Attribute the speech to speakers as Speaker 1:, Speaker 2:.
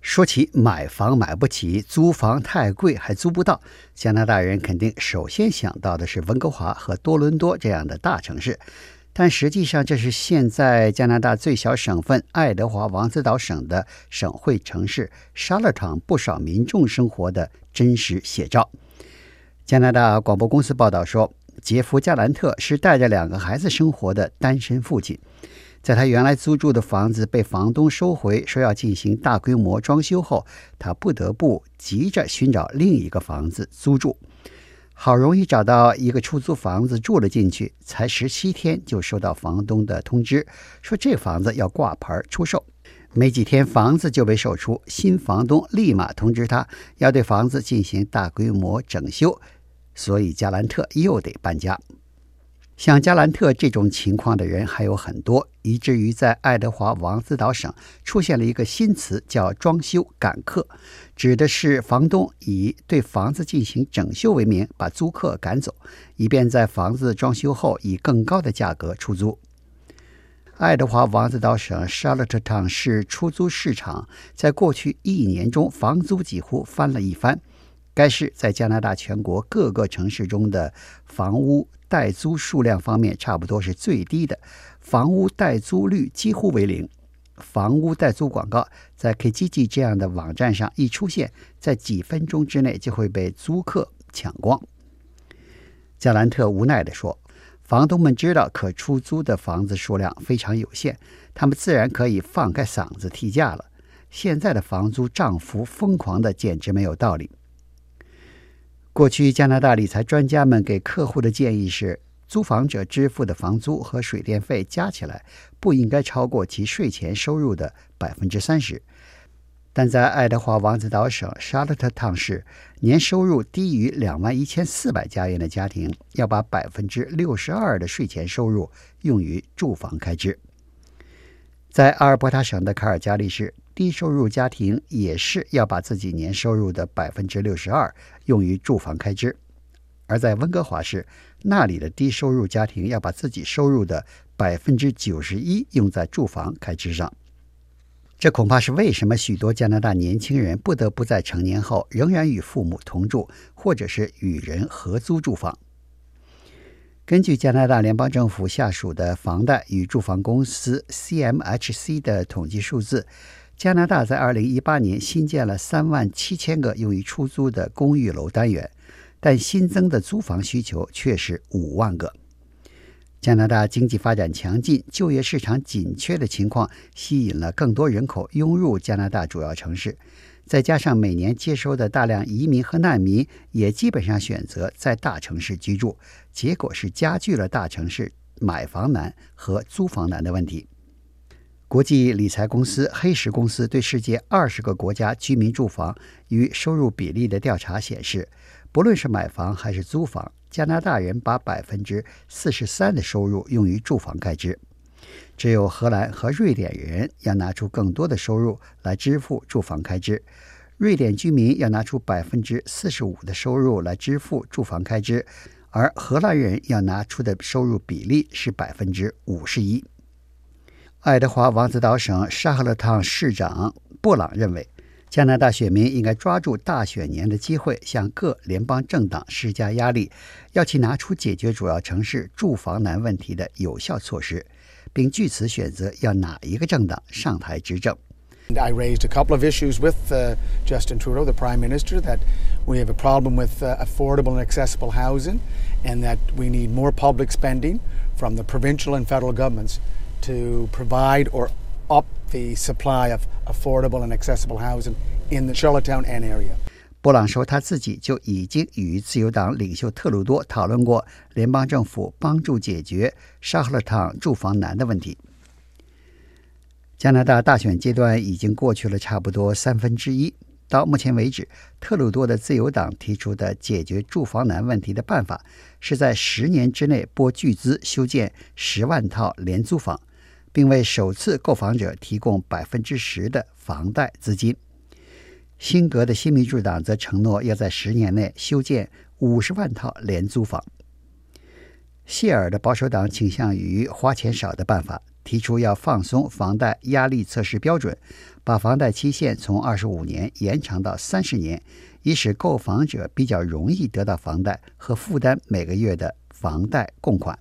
Speaker 1: 说起买房买不起，租房太贵还租不到，加拿大人肯定首先想到的是温哥华和多伦多这样的大城市。但实际上，这是现在加拿大最小省份爱德华王子岛省的省会城市沙勒场不少民众生活的真实写照。加拿大广播公司报道说，杰夫·加兰特是带着两个孩子生活的单身父亲。在他原来租住的房子被房东收回，说要进行大规模装修后，他不得不急着寻找另一个房子租住。好容易找到一个出租房子住了进去，才十七天就收到房东的通知，说这房子要挂牌出售。没几天，房子就被售出，新房东立马通知他要对房子进行大规模整修，所以加兰特又得搬家。像加兰特这种情况的人还有很多，以至于在爱德华王子岛省出现了一个新词，叫“装修赶客”，指的是房东以对房子进行整修为名，把租客赶走，以便在房子装修后以更高的价格出租。爱德华王子岛省 Charlottetown 市出租市场在过去一年中房租几乎翻了一番，该市在加拿大全国各个城市中的房屋。代租数量方面差不多是最低的，房屋代租率几乎为零。房屋代租广告在 KGG 这样的网站上一出现，在几分钟之内就会被租客抢光。加兰特无奈地说：“房东们知道可出租的房子数量非常有限，他们自然可以放开嗓子提价了。现在的房租涨幅疯狂的，简直没有道理。”过去，加拿大理财专家们给客户的建议是：租房者支付的房租和水电费加起来不应该超过其税前收入的百分之三十。但在爱德华王子岛省沙勒特汤市，年收入低于两万一千四百加元的家庭要把百分之六十二的税前收入用于住房开支。在阿尔伯塔省的卡尔加利市。低收入家庭也是要把自己年收入的百分之六十二用于住房开支，而在温哥华市，那里的低收入家庭要把自己收入的百分之九十一用在住房开支上。这恐怕是为什么许多加拿大年轻人不得不在成年后仍然与父母同住，或者是与人合租住房。根据加拿大联邦政府下属的房贷与住房公司 CMHC 的统计数字。加拿大在二零一八年新建了三万七千个用于出租的公寓楼单元，但新增的租房需求却是五万个。加拿大经济发展强劲、就业市场紧缺的情况，吸引了更多人口涌入加拿大主要城市。再加上每年接收的大量移民和难民，也基本上选择在大城市居住，结果是加剧了大城市买房难和租房难的问题。国际理财公司黑石公司对世界二十个国家居民住房与收入比例的调查显示，不论是买房还是租房，加拿大人把百分之四十三的收入用于住房开支，只有荷兰和瑞典人要拿出更多的收入来支付住房开支。瑞典居民要拿出百分之四十五的收入来支付住房开支，而荷兰人要拿出的收入比例是百分之五十一。爱德华王子岛省沙赫勒汤市长布朗认为，加拿大选民应该抓住大选年的机会，向各联邦政党施加压力，要其拿出解决主要城市住房难问题的有效措施，并据此选择要哪一个政党上台执政。
Speaker 2: I raised a couple of issues with Justin Trudeau, the Prime Minister, that we have a problem with affordable and accessible housing, and that we need more public spending from the provincial and federal governments. To provide or up the supply of affordable and accessible housing in the Charlottetown an area
Speaker 1: 布朗说，他自己就已经与自由党领袖特鲁多讨论过联邦政府帮助解决沙赫勒汤住房难的问题。加拿大大选阶段已经过去了差不多三分之一。到目前为止，特鲁多的自由党提出的解决住房难问题的办法，是在十年之内拨巨资修建十万套廉租房。并为首次购房者提供百分之十的房贷资金。辛格的新民主党则承诺要在十年内修建五十万套廉租房。谢尔的保守党倾向于花钱少的办法，提出要放松房贷压力测试标准，把房贷期限从二十五年延长到三十年，以使购房者比较容易得到房贷和负担每个月的房贷供款。